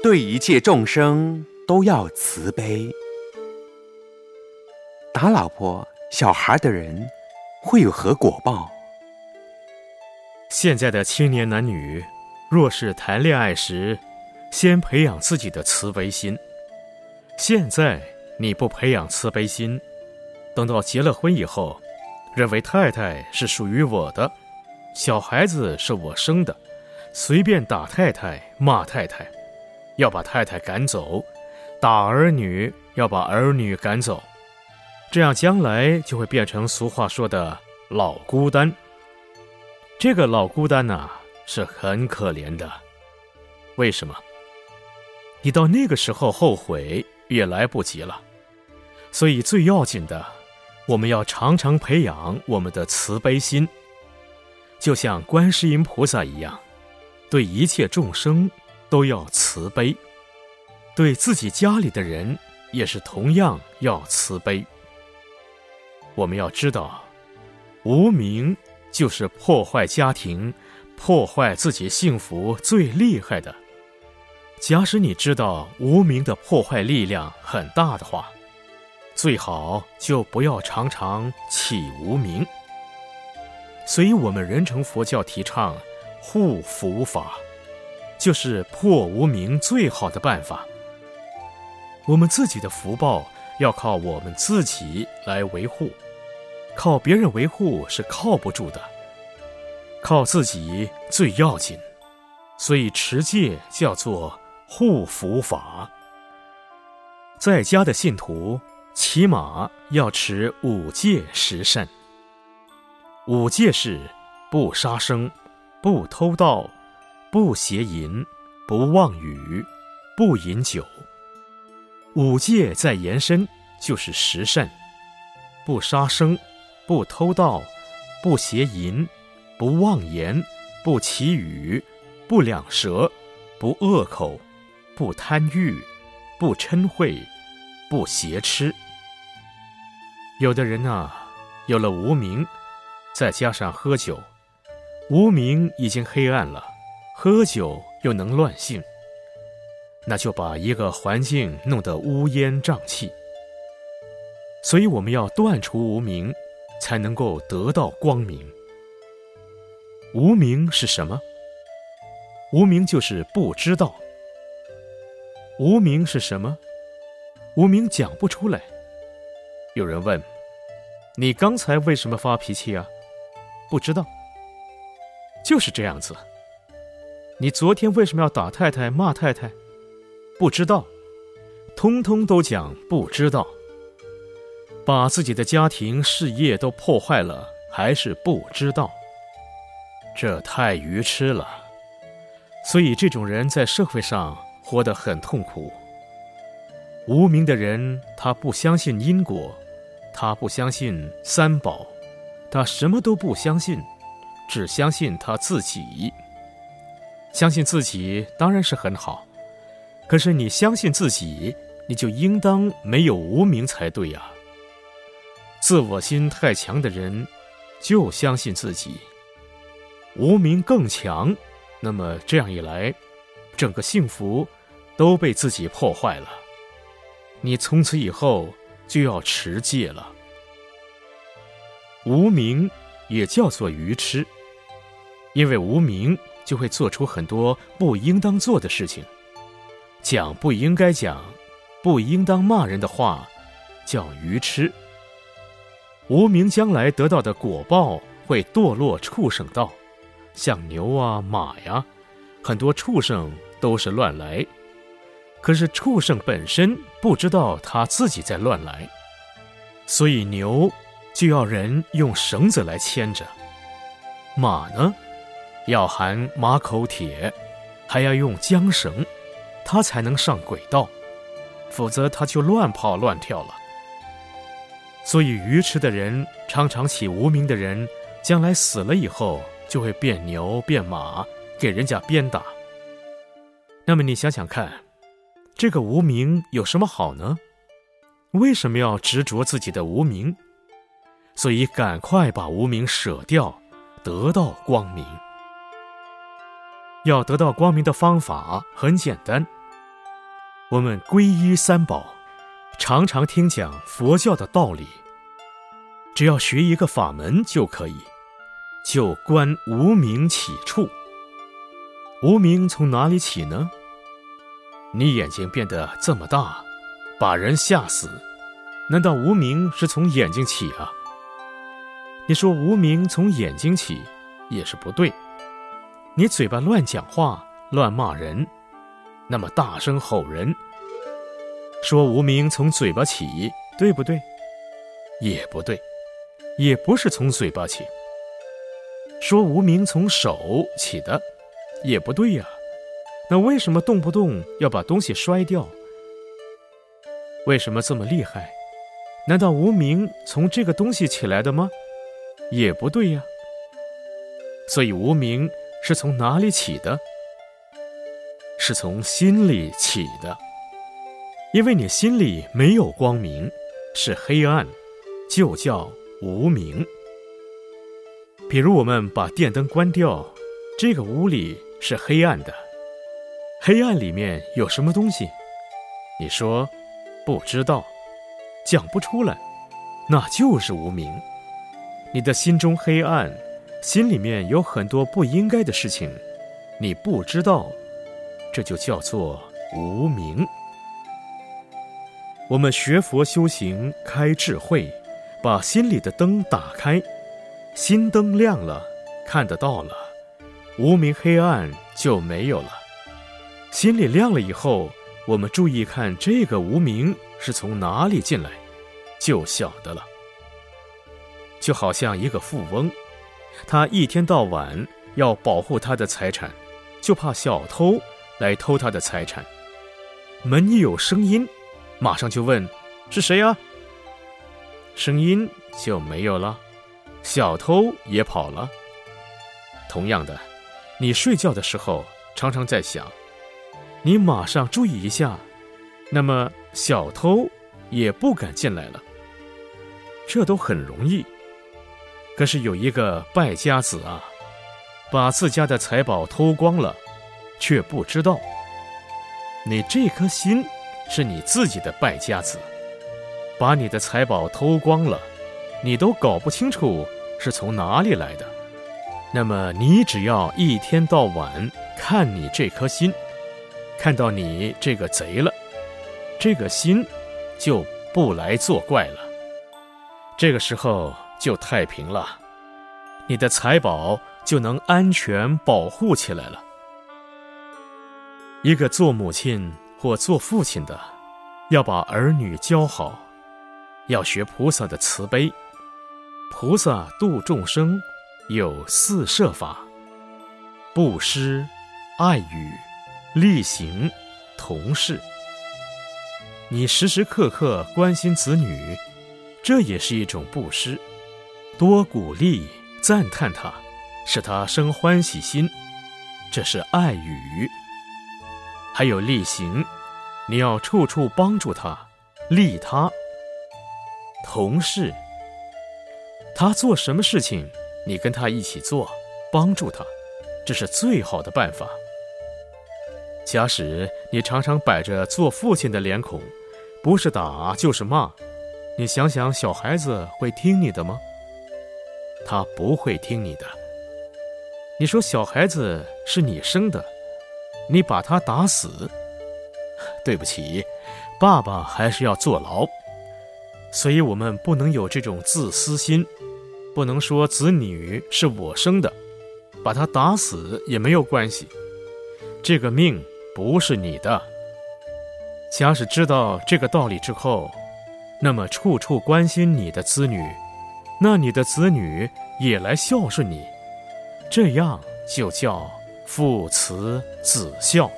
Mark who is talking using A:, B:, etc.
A: 对一切众生都要慈悲。打老婆、小孩的人会有何果报？
B: 现在的青年男女，若是谈恋爱时，先培养自己的慈悲心。现在你不培养慈悲心，等到结了婚以后，认为太太是属于我的，小孩子是我生的，随便打太太、骂太太，要把太太赶走；打儿女要把儿女赶走，这样将来就会变成俗话说的老孤单。这个老孤单呐，是很可怜的。为什么？你到那个时候后悔也来不及了。所以最要紧的，我们要常常培养我们的慈悲心，就像观世音菩萨一样，对一切众生都要慈悲，对自己家里的人也是同样要慈悲。我们要知道，无名。就是破坏家庭、破坏自己幸福最厉害的。假使你知道无名的破坏力量很大的话，最好就不要常常起无名。所以我们人成佛教提倡护福法，就是破无名最好的办法。我们自己的福报要靠我们自己来维护。靠别人维护是靠不住的，靠自己最要紧，所以持戒叫做护福法。在家的信徒起码要持五戒十善。五戒是不杀生、不偷盗、不邪淫、不妄语、不饮酒。五戒再延伸就是十善：不杀生。不偷盗，不邪淫，不妄言，不绮语，不两舌，不恶口，不贪欲，不嗔恚，不邪痴。有的人呐，有了无名，再加上喝酒，无名已经黑暗了，喝酒又能乱性，那就把一个环境弄得乌烟瘴气。所以我们要断除无名。才能够得到光明。无名是什么？无名就是不知道。无名是什么？无名讲不出来。有人问：“你刚才为什么发脾气啊？”不知道。就是这样子。你昨天为什么要打太太、骂太太？不知道。通通都讲不知道。把自己的家庭、事业都破坏了，还是不知道，这太愚痴了。所以这种人在社会上活得很痛苦。无名的人，他不相信因果，他不相信三宝，他什么都不相信，只相信他自己。相信自己当然是很好，可是你相信自己，你就应当没有无名才对呀。自我心太强的人，就相信自己；无名更强，那么这样一来，整个幸福都被自己破坏了。你从此以后就要持戒了。无名也叫做愚痴，因为无名就会做出很多不应当做的事情，讲不应该讲、不应当骂人的话，叫愚痴。无名将来得到的果报会堕落畜生道，像牛啊、马呀，很多畜生都是乱来。可是畜生本身不知道他自己在乱来，所以牛就要人用绳子来牵着，马呢要含马口铁，还要用缰绳，它才能上轨道，否则它就乱跑乱跳了。所以，愚痴的人常常起无名的人，将来死了以后就会变牛变马，给人家鞭打。那么你想想看，这个无名有什么好呢？为什么要执着自己的无名？所以，赶快把无名舍掉，得到光明。要得到光明的方法很简单，我们皈依三宝，常常听讲佛教的道理。只要学一个法门就可以，就观无明起处。无明从哪里起呢？你眼睛变得这么大，把人吓死，难道无明是从眼睛起啊？你说无明从眼睛起，也是不对。你嘴巴乱讲话，乱骂人。那么大声吼人，说无名从嘴巴起，对不对？也不对，也不是从嘴巴起。说无名从手起的，也不对呀。那为什么动不动要把东西摔掉？为什么这么厉害？难道无名从这个东西起来的吗？也不对呀。所以无名是从哪里起的？是从心里起的，因为你心里没有光明，是黑暗，就叫无明。比如我们把电灯关掉，这个屋里是黑暗的，黑暗里面有什么东西？你说不知道，讲不出来，那就是无明。你的心中黑暗，心里面有很多不应该的事情，你不知道。这就叫做无明。我们学佛修行，开智慧，把心里的灯打开，心灯亮了，看得到了，无明黑暗就没有了。心里亮了以后，我们注意看这个无明是从哪里进来，就晓得了。就好像一个富翁，他一天到晚要保护他的财产，就怕小偷。来偷他的财产，门一有声音，马上就问：“是谁呀？”声音就没有了，小偷也跑了。同样的，你睡觉的时候常常在想，你马上注意一下，那么小偷也不敢进来了。这都很容易。可是有一个败家子啊，把自家的财宝偷光了。却不知道，你这颗心是你自己的败家子，把你的财宝偷光了，你都搞不清楚是从哪里来的。那么你只要一天到晚看你这颗心，看到你这个贼了，这个心就不来作怪了。这个时候就太平了，你的财宝就能安全保护起来了。一个做母亲或做父亲的，要把儿女教好，要学菩萨的慈悲。菩萨度众生有四摄法：布施、爱语、力行、同事。你时时刻刻关心子女，这也是一种布施。多鼓励、赞叹他，使他生欢喜心，这是爱语。还有力行，你要处处帮助他，利他。同事，他做什么事情，你跟他一起做，帮助他，这是最好的办法。假使你常常摆着做父亲的脸孔，不是打就是骂，你想想小孩子会听你的吗？他不会听你的。你说小孩子是你生的。你把他打死，对不起，爸爸还是要坐牢。所以我们不能有这种自私心，不能说子女是我生的，把他打死也没有关系。这个命不是你的。假使知道这个道理之后，那么处处关心你的子女，那你的子女也来孝顺你，这样就叫。父慈子孝。